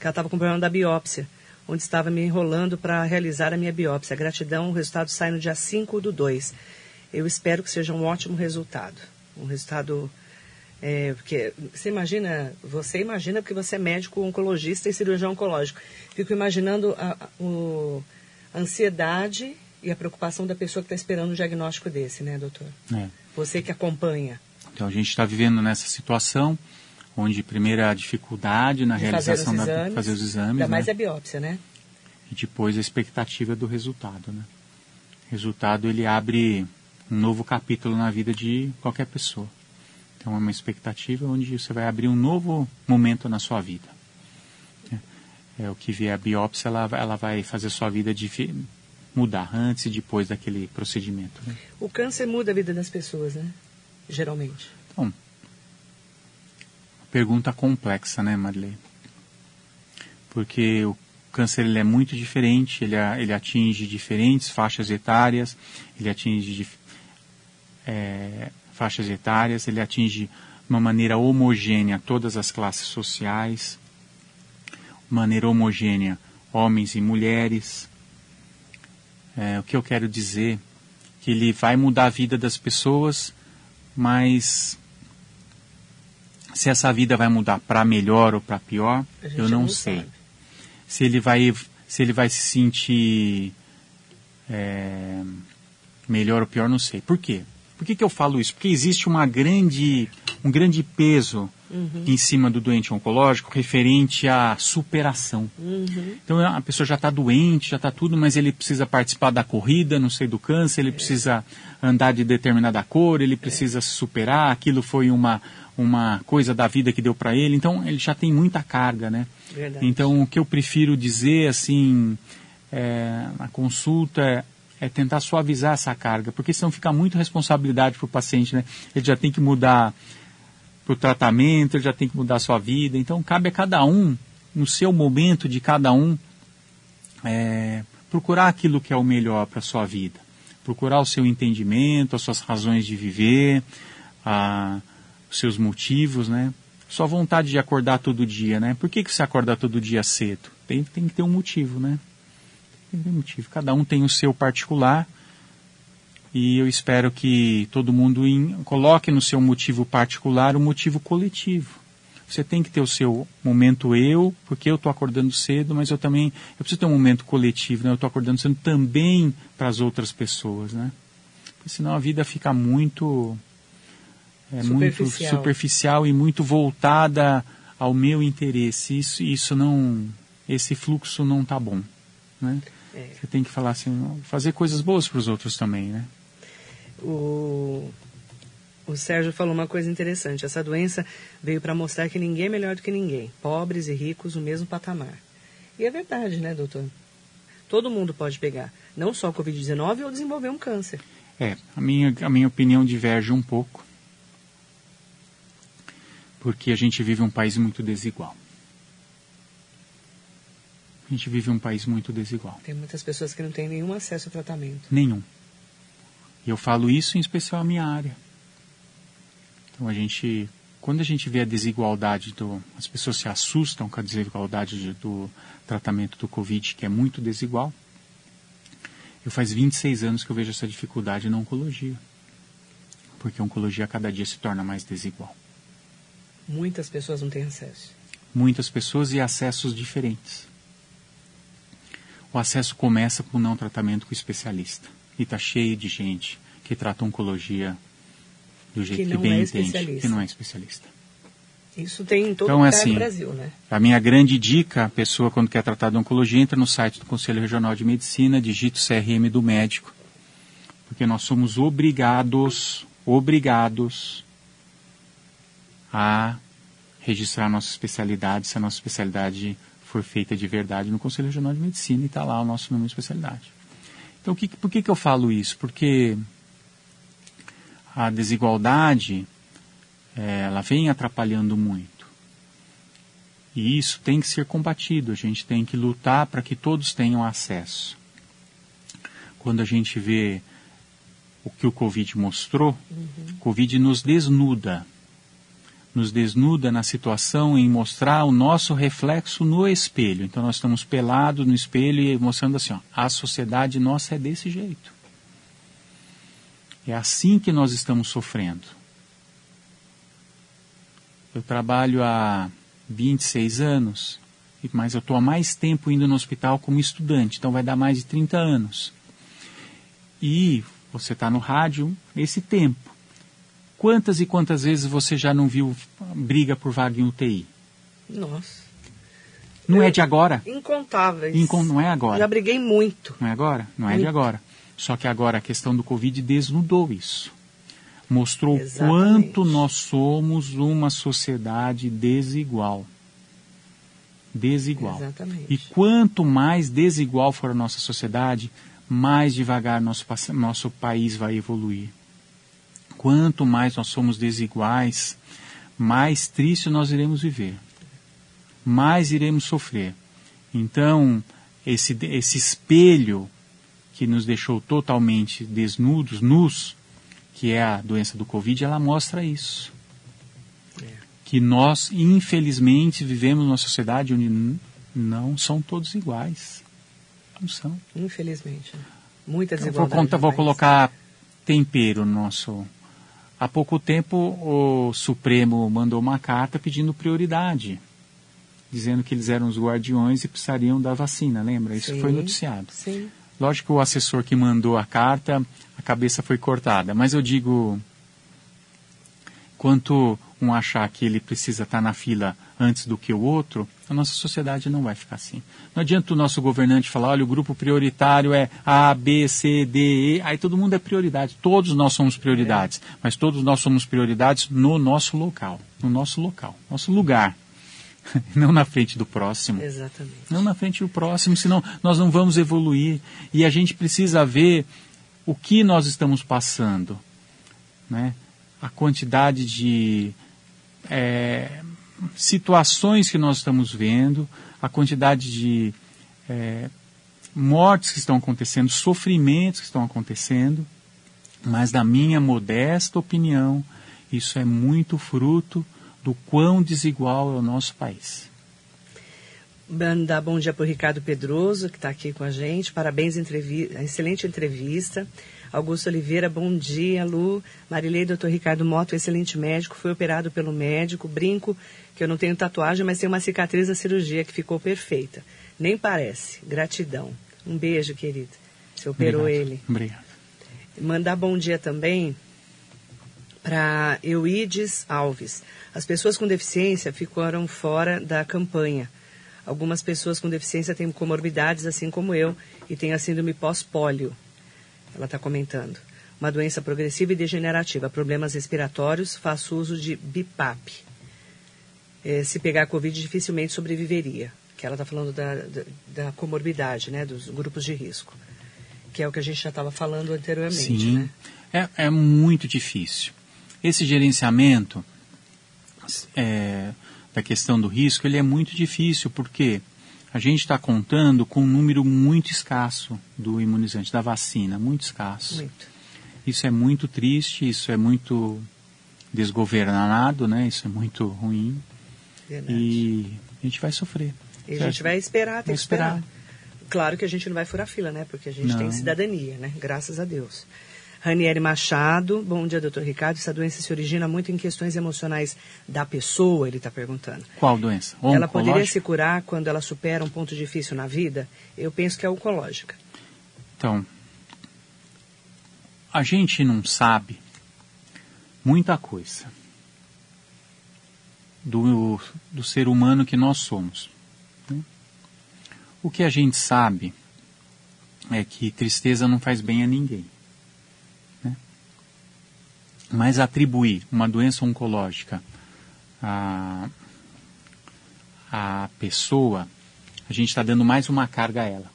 S2: Que ela estava com problema da biópsia. onde estava me enrolando para realizar a minha biópsia. Gratidão, o resultado sai no dia 5 do 2. Eu espero que seja um ótimo resultado. Um resultado. É, porque você imagina, você imagina porque você é médico, oncologista e cirurgião oncológico. Fico imaginando a, a, a ansiedade e a preocupação da pessoa que está esperando um diagnóstico desse, né, doutor?
S3: É.
S2: Você que acompanha.
S3: Então a gente está vivendo nessa situação onde primeiro a dificuldade na
S2: De
S3: realização
S2: fazer os
S3: da
S2: exames,
S3: fazer os exames,
S2: Ainda
S3: né?
S2: mais a biópsia, né?
S3: e depois a expectativa do resultado, né? O resultado ele abre um novo capítulo na vida de qualquer pessoa. Então é uma expectativa onde você vai abrir um novo momento na sua vida. É, é o que vier a biópsia, ela, ela vai fazer sua vida mudar antes e depois daquele procedimento. Né?
S2: O câncer muda a vida das pessoas, né? Geralmente.
S3: Então, pergunta complexa, né, Marilei? Porque o câncer ele é muito diferente, ele, a- ele atinge diferentes faixas etárias, ele atinge dif- é, faixas etárias, ele atinge de uma maneira homogênea todas as classes sociais, maneira homogênea homens e mulheres. É, o que eu quero dizer que ele vai mudar a vida das pessoas, mas se essa vida vai mudar para melhor ou para pior,
S2: A gente
S3: eu não, sei.
S2: sabe.
S3: Se ele vai, se ele vai se sentir é, melhor ou pior, não sei. Por quê? Por que, que eu falo isso? Porque existe uma grande, um grande peso em cima do doente oncológico referente à superação. Então a pessoa já está doente, já está tudo, mas ele precisa participar da corrida, não sei do câncer, ele precisa andar de determinada cor, ele precisa se superar, aquilo foi uma, uma coisa da vida que deu para ele, então ele já tem muita carga, né?
S2: Verdade.
S3: Então o que eu prefiro dizer assim, é, na consulta é, tentar suavizar essa carga, porque senão fica muito responsabilidade para o paciente, né? Ele já tem que mudar para o tratamento, ele já tem que mudar a sua vida. Então, cabe a cada um, no seu momento de cada um, é, procurar aquilo que é o melhor para a sua vida. Procurar o seu entendimento, as suas razões de viver, a, os seus motivos, né? Sua vontade de acordar todo dia, né? Por que, que você acorda todo dia cedo? Tem, tem que ter um motivo, né? Tem um motivo. Cada um tem o seu particular e eu espero que todo mundo em- coloque no seu motivo particular o motivo coletivo. Você tem que ter o seu momento eu, porque eu estou acordando cedo, mas eu também eu preciso ter um momento coletivo, né? Eu estou acordando cedo também para as outras pessoas, né? Porque senão a vida fica muito é, muito
S2: Superficial.
S3: superficial e muito voltada ao meu interesse. Isso isso não esse fluxo não tá bom, né?
S2: É.
S3: Você tem que falar assim, fazer coisas boas para os outros também, né?
S2: O, o Sérgio falou uma coisa interessante. Essa doença veio para mostrar que ninguém é melhor do que ninguém. Pobres e ricos no mesmo patamar. E é verdade, né, doutor? Todo mundo pode pegar. Não só o Covid-19 ou desenvolver um câncer.
S3: É, a minha, a minha opinião diverge um pouco. Porque a gente vive um país muito desigual. A gente vive um país muito desigual.
S2: Tem muitas pessoas que não têm nenhum acesso ao tratamento.
S3: Nenhum. E eu falo isso em especial a minha área. Então a gente, quando a gente vê a desigualdade do, as pessoas se assustam com a desigualdade de- do tratamento do Covid, que é muito desigual. Eu faz 26 anos que eu vejo essa dificuldade na oncologia. Porque a oncologia a cada dia se torna mais desigual.
S2: Muitas pessoas não têm acesso.
S3: Muitas pessoas e acessos diferentes. O acesso começa com o não tratamento com o especialista. E está cheio de gente que trata oncologia do jeito que,
S2: não
S3: bem
S2: é
S3: entende, que não é especialista.
S2: Isso tem em todo
S3: Então,
S2: lugar
S3: assim,
S2: no Brasil, né?
S3: A minha grande dica, a pessoa quando quer tratar de oncologia, entra no site do Conselho Regional de Medicina, digita o CRM do médico, porque nós somos obrigados, obrigados a registrar a nossa especialidade, se a nossa especialidade for feita de verdade no Conselho Regional de Medicina e está lá o nosso nome de especialidade. Então, que, por que, que eu falo isso? Porque a desigualdade eh, ela vem atrapalhando muito. E isso tem que ser combatido, a gente tem que lutar para que todos tenham acesso. Quando a gente vê o que o Covid mostrou, o Covid nos desnuda. Nos desnuda na situação em mostrar o nosso reflexo no espelho. Então nós estamos pelados no espelho e mostrando assim, ó, a sociedade nossa é desse jeito. É assim que nós estamos sofrendo. Eu trabalho há 26 anos, mas eu estou há mais tempo indo no hospital como estudante, então vai dar mais de 30 anos. E você está no rádio esse tempo. Quantas e quantas vezes você já não viu briga por vaga em UTI?
S2: Nossa.
S3: Não eu, é de agora?
S2: Incontáveis.
S3: Incon não é agora.
S2: Já briguei muito.
S3: Não é agora? Não muito. é de agora. Só que agora a questão do Covid desnudou isso. Mostrou Exatamente. quanto nós somos uma sociedade desigual. Desigual.
S2: Exatamente.
S3: E quanto mais desigual for a nossa sociedade, mais devagar nosso, nosso país vai evoluir. Quanto mais nós somos desiguais, mais triste nós iremos viver, mais iremos sofrer. Então, esse, esse espelho que nos deixou totalmente desnudos, nus, que é a doença do Covid, ela mostra isso. É. Que nós, infelizmente, vivemos numa sociedade onde não são todos iguais. Não são.
S2: Infelizmente. Muitas
S3: desigualdade. Vou, vou colocar tempero no nosso. Há pouco tempo o Supremo mandou uma carta pedindo prioridade, dizendo que eles eram os guardiões e precisariam da vacina, lembra? Isso sim, foi noticiado.
S2: Sim.
S3: Lógico que o assessor que mandou a carta, a cabeça foi cortada, mas eu digo, quanto um achar que ele precisa estar na fila antes do que o outro, a nossa sociedade não vai ficar assim. Não adianta o nosso governante falar, olha, o grupo prioritário é A, B, C, D, E, aí todo mundo é prioridade. Todos nós somos prioridades, é. mas todos nós somos prioridades no nosso local, no nosso local, nosso lugar. Não na frente do próximo.
S2: Exatamente.
S3: Não na frente do próximo, senão nós não vamos evoluir. E a gente precisa ver o que nós estamos passando. Né? A quantidade de é, situações que nós estamos vendo, a quantidade de é, mortes que estão acontecendo, sofrimentos que estão acontecendo, mas na minha modesta opinião, isso é muito fruto do quão desigual é o nosso país.
S2: Dar bom dia para o Ricardo Pedroso, que está aqui com a gente. Parabéns, entrevi excelente entrevista. Augusto Oliveira, bom dia, Lu. Marilei, doutor Ricardo Moto, excelente médico, foi operado pelo médico. Brinco que eu não tenho tatuagem, mas tenho uma cicatriz da cirurgia que ficou perfeita. Nem parece. Gratidão. Um beijo, querido. Você operou
S3: Obrigado.
S2: ele.
S3: Obrigado.
S2: Mandar bom dia também para Euides Alves. As pessoas com deficiência ficaram fora da campanha. Algumas pessoas com deficiência têm comorbidades, assim como eu, e têm a síndrome pós-pólio ela está comentando. Uma doença progressiva e degenerativa, problemas respiratórios, faço uso de BIPAP. É, se pegar Covid, dificilmente sobreviveria. Que ela está falando da, da, da, comorbidade, né, dos grupos de risco. Que é o que a gente já estava falando anteriormente.
S3: Sim,
S2: né?
S3: é, é muito difícil. Esse gerenciamento é, da questão do risco, ele é muito difícil, porque a gente está contando com um número muito escasso do imunizante, da vacina, muito escasso.
S2: Muito.
S3: Isso é muito triste, isso é muito desgovernado, né? Isso é muito ruim.
S2: Verdade.
S3: E a gente vai sofrer.
S2: E a gente vai esperar, tem
S3: vai
S2: que esperar. esperar. Claro que a gente não vai furar fila, né? Porque a gente não. tem cidadania, né? Graças a Deus. Ranieri Machado, bom dia, doutor Ricardo. Essa doença se origina muito em questões emocionais da pessoa, ele está perguntando.
S3: Qual doença?
S2: Ela poderia se curar quando ela supera um ponto difícil na vida? Eu penso que é oncológica.
S3: Então, a gente não sabe muita coisa do, do ser humano que nós somos. Né? O que a gente sabe é que tristeza não faz bem a ninguém. Mas atribuir uma doença oncológica à, à pessoa, a gente está dando mais uma carga a ela.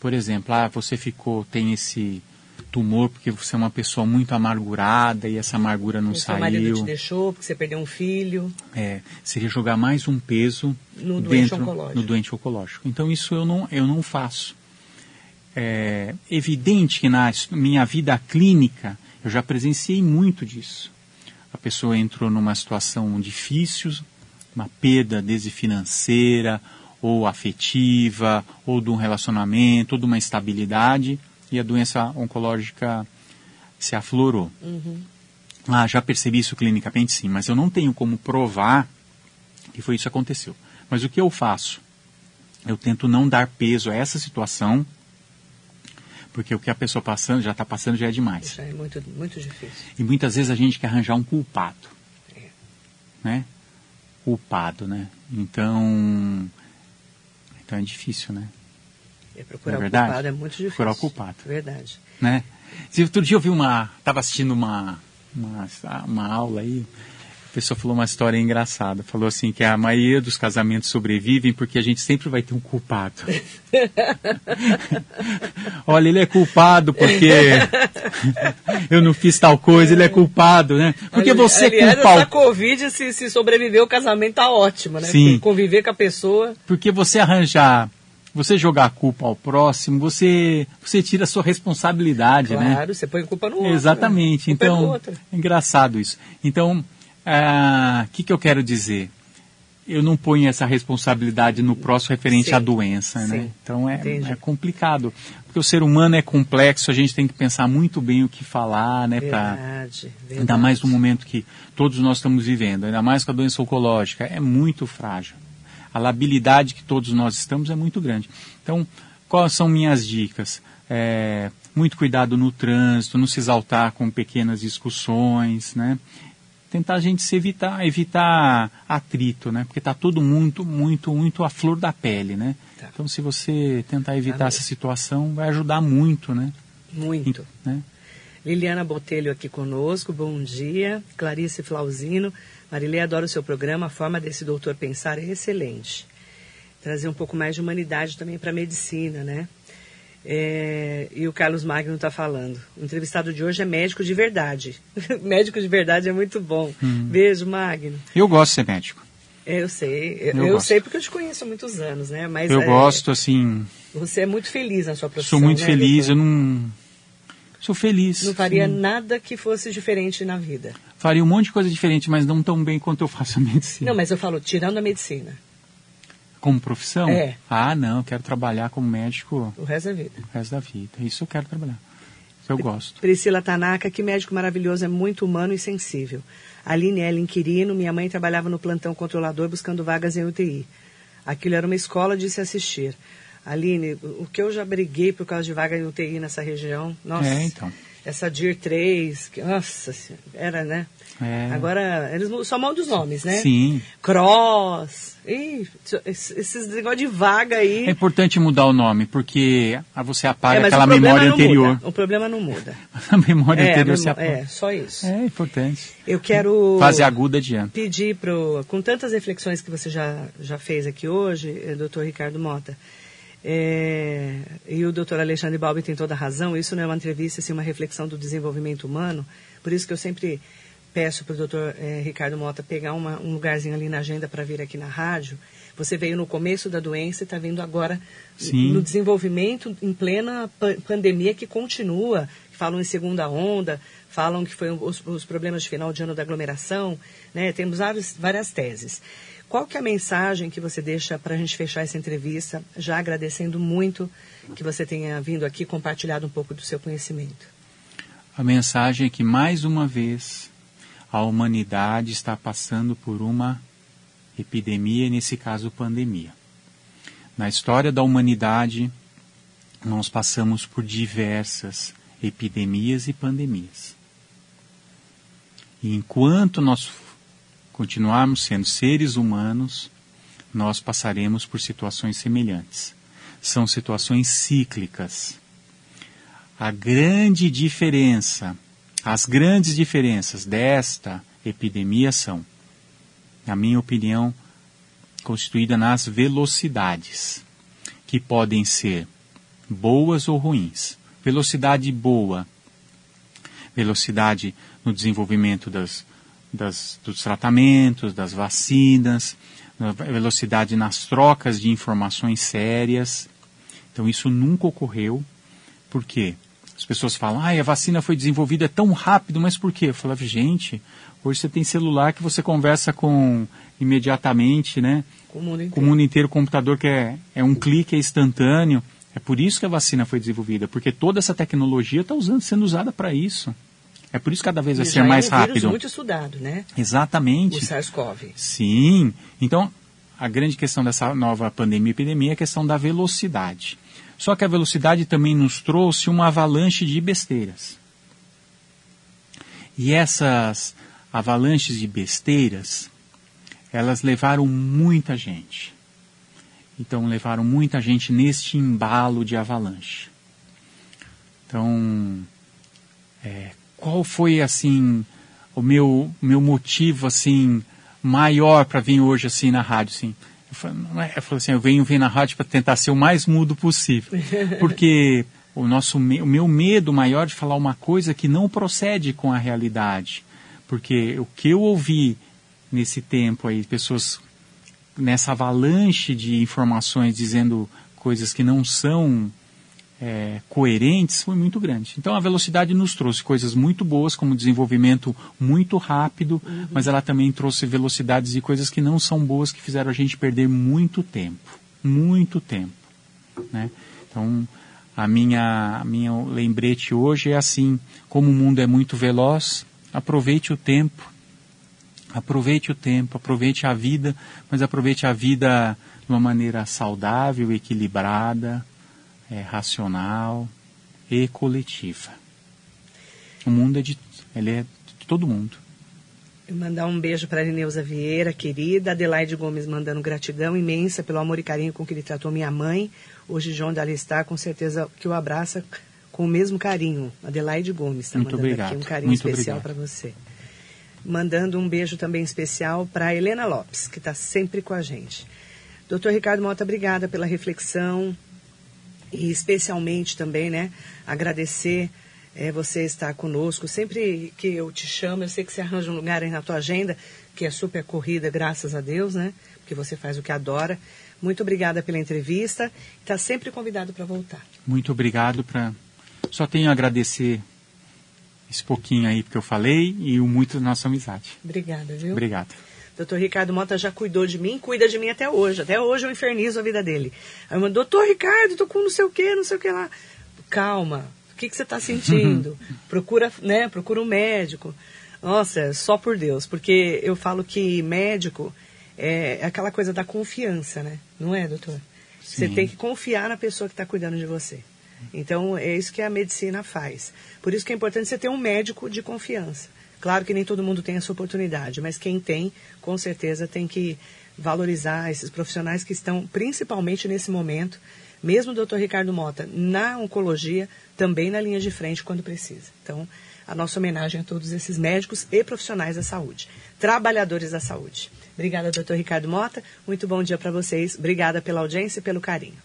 S3: Por exemplo, ah, você ficou, tem esse tumor porque você é uma pessoa muito amargurada e essa amargura não saiu. Seu marido
S2: te deixou porque você perdeu um filho.
S3: É, seria jogar mais um peso
S2: no
S3: dentro,
S2: doente oncológico.
S3: no doente oncológico. Então isso eu não, eu não faço. É evidente que na minha vida clínica eu já presenciei muito disso. pessoa entrou numa situação difícil, uma perda desde financeira, ou afetiva, ou de um relacionamento, ou de uma instabilidade, e a doença oncológica se aflorou.
S2: Uhum.
S3: Ah, já percebi isso clinicamente, sim, mas eu não tenho como provar que foi isso que aconteceu. Mas o que eu faço? Eu tento não dar peso a essa situação, porque o que a pessoa passando já está passando já é demais.
S2: Isso é muito, muito difícil.
S3: E muitas vezes a gente quer arranjar um culpado,
S2: É.
S3: né? Culpado, né? Então, então é difícil, né?
S2: É procurar
S3: é
S2: o
S3: verdade?
S2: culpado é muito difícil.
S3: Procurar o culpado.
S2: Verdade.
S3: né? Se outro dia eu vi uma, estava assistindo uma, uma, uma aula aí, pessoa falou uma história engraçada, falou assim que a maioria dos casamentos sobrevivem porque a gente sempre vai ter um culpado. Olha, ele é culpado porque eu não fiz tal coisa, ele é culpado, né? Porque
S2: Ali-
S3: você
S2: aliás,
S3: culpa
S2: essa Covid, se, se sobreviver o casamento, tá ótimo, né?
S3: Sim.
S2: Porque Conviver com a pessoa.
S3: Porque você arranjar, você jogar a culpa ao próximo, você, você tira a sua responsabilidade, né?
S2: Claro, você põe culpa no outro.
S3: Exatamente.
S2: né? Culpa é do
S3: Então, é engraçado isso. Então, o que, que eu quero dizer? Eu não ponho essa responsabilidade no próximo referente
S2: Sim,
S3: à doença, né?
S2: sim.
S3: Então é,
S2: Entendi.
S3: é complicado. Porque o ser humano é complexo, a gente tem que pensar muito bem o que falar, né? Pra,
S2: Verdade, verdade.
S3: ainda mais no momento que todos nós estamos vivendo, ainda mais com a doença oncológica, é muito frágil. A labilidade que todos nós estamos é muito grande. Então, quais são minhas dicas? É, muito cuidado no trânsito, não se exaltar com pequenas discussões, né? Tentar a gente se evitar, evitar atrito, né? Porque está tudo muito, muito, muito à flor da pele, né?
S2: Tá.
S3: Então, se você tentar evitar essa situação, vai ajudar muito, né?
S2: Muito.
S3: né?
S2: Liliana Botelho aqui conosco, bom dia. Clarice Flauzino. Marilei, adoro o seu programa. A forma desse doutor pensar é excelente. Trazer um pouco mais de humanidade também para a medicina, né? É, e o Carlos Magno está falando. O entrevistado de hoje é médico de verdade. médico de verdade é muito bom.
S3: Hum.
S2: Beijo, Magno.
S3: Eu gosto de ser médico.
S2: É, eu sei. Eu,
S3: Eu
S2: eu sei porque eu te conheço há muitos anos, né? Mas
S3: Eu
S2: é,
S3: gosto, assim,
S2: Você é muito feliz na sua profissão.
S3: sou muito
S2: né,
S3: feliz,
S2: doutor?
S3: eu não. Sou feliz.
S2: Não faria
S3: sim.
S2: nada que fosse diferente na vida.
S3: Faria um monte de coisa diferente, mas não tão bem quanto eu faço a medicina.
S2: Não, mas eu falo, tirando a medicina,
S3: Como profissão?
S2: É.
S3: Ah, não, eu quero trabalhar como médico
S2: o resto da vida.
S3: o resto da vida. Isso eu quero trabalhar. Isso eu gosto.
S2: Priscila Tanaka, que médico maravilhoso, é muito humano e sensível. Aline Ellen Inquirino, minha mãe trabalhava no plantão controlador buscando vagas em UTI. Aquilo era uma escola de se assistir. Aline, o que eu já briguei por causa de vaga em UTI nessa região, nossa.
S3: É, então.
S2: Essa DIR 3, que, nossa, era, né?
S3: É.
S2: Agora, eles só mudam os nomes, né?
S3: Sim.
S2: Cross, ih, esses negócios de vaga aí.
S3: É importante mudar o nome, porque você apaga
S2: É,
S3: aquela memória anterior.
S2: muda. O problema não muda.
S3: A memória
S2: É,
S3: anterior
S2: a
S3: se
S2: memo-
S3: apaga.
S2: é, só isso.
S3: É importante.
S2: Eu quero
S3: Fase aguda adianta.
S2: pedir pro, com tantas reflexões que você já, já fez aqui hoje, eh, doutor Ricardo Mota, é, e o doutor Alexandre Balbi tem toda a razão, isso não é uma entrevista, sim uma reflexão do desenvolvimento humano, por isso que eu sempre peço para o doutor eh, Ricardo Mota pegar uma- um lugarzinho ali na agenda para vir aqui na rádio. Você veio no começo da doença e está vindo agora
S3: Sim.
S2: no desenvolvimento em plena pa- pandemia que continua, falam em segunda onda, falam que foi os, os problemas de final de ano da aglomeração, né? Temos vários, várias teses. Qual que é a mensagem que você deixa para a gente fechar essa entrevista, já agradecendo muito que você tenha vindo aqui e compartilhado um pouco do seu conhecimento?
S3: A mensagem é que, mais uma vez, a humanidade está passando por uma epidemia, nesse caso, pandemia. Na história da humanidade, nós passamos por diversas epidemias e pandemias. E enquanto nós continuarmos sendo seres humanos, nós passaremos por situações semelhantes. São situações cíclicas. A grande diferença, as grandes diferenças desta epidemia são, na minha opinião, constituída nas velocidades, que podem ser boas ou ruins. Velocidade boa, velocidade no desenvolvimento das, das, dos tratamentos, das vacinas, na velocidade nas trocas de informações sérias. Então isso nunca ocorreu. Por quê? As pessoas falam, ah, a vacina foi desenvolvida tão rápido, mas por quê? Eu falava, gente, hoje você tem celular que você conversa com imediatamente, né?
S2: Com o mundo inteiro.
S3: Com o mundo inteiro, o computador que é, é um clique, é instantâneo. É por isso que a vacina foi desenvolvida, porque toda essa tecnologia está sendo usada para isso. É por isso que cada vez vai ser
S2: já
S3: mais
S2: é um
S3: rápido.
S2: muito estudado, né?
S3: Exatamente.
S2: O SARS-CoV.
S3: Sim. Então, a grande questão dessa nova pandemia e epidemia é a questão da velocidade. Só que a velocidade também nos trouxe uma avalanche de besteiras. E essas avalanches de besteiras, elas levaram muita gente. Então, levaram muita gente neste embalo de avalanche. Então, é, qual foi assim o meu meu motivo assim maior para vir hoje assim na rádio assim eu falei, não é, eu falei assim eu venho vir na rádio para tentar ser o mais mudo possível. Porque o nosso o meu medo maior de falar uma coisa que não procede com a realidade. Porque o que eu ouvi nesse tempo aí pessoas nessa avalanche de informações dizendo coisas que não são é, coerentes foi muito grande. Então a velocidade nos trouxe coisas muito boas, como desenvolvimento muito rápido, mas ela também trouxe velocidades e coisas que não são boas, que fizeram a gente perder muito tempo. Muito tempo. Né? Então a minha, a minha lembrete hoje é assim, como o mundo é muito veloz, aproveite o tempo, aproveite o tempo, aproveite a vida, mas aproveite a vida de uma maneira saudável, equilibrada, é, racional e coletiva. O mundo é de, ele é de todo mundo.
S2: Eu mandar um beijo para a Ineuza Vieira, querida. Adelaide Gomes mandando gratidão imensa pelo amor e carinho com que ele tratou minha mãe. Hoje, onde ela está, com certeza que o abraça com o mesmo carinho. Adelaide Gomes está mandando
S3: obrigado.
S2: aqui um carinho
S3: Muito
S2: especial para você. Mandando um beijo também especial para Helena Lopes, que está sempre com a gente. Doutor Ricardo Mota, obrigada pela reflexão e especialmente também, né, agradecer é, você estar conosco. Sempre que eu te chamo, eu sei que você arranja um lugar aí na tua agenda, que é super corrida, graças a Deus, né? Porque você faz o que adora. Muito obrigada pela entrevista. Está sempre convidado para voltar.
S3: Muito obrigado. Pra... Só tenho a agradecer esse pouquinho aí que eu falei e o muito da nossa amizade.
S2: Obrigada, viu?
S3: Obrigado.
S2: Doutor Ricardo Mota já cuidou de mim, cuida de mim até hoje. Até hoje eu infernizo a vida dele. Aí eu mando, doutor Ricardo, tô com não sei o que, não sei o que lá. Calma, o que, que você está sentindo? procura, né, procura um médico. Nossa, só por Deus. Porque eu falo que médico é aquela coisa da confiança, né? Não é, doutor? Você
S3: Sim.
S2: tem que confiar na pessoa que está cuidando de você. Então, é isso que a medicina faz. Por isso que é importante você ter um médico de confiança. Claro que nem todo mundo tem essa oportunidade, mas quem tem, com certeza tem que valorizar esses profissionais que estão, principalmente nesse momento, mesmo o doutor Ricardo Mota, na oncologia, também na linha de frente quando precisa. Então, a nossa homenagem a todos esses médicos e profissionais da saúde, trabalhadores da saúde. Obrigada, doutor Ricardo Mota. Muito bom dia para vocês. Obrigada pela audiência e pelo carinho.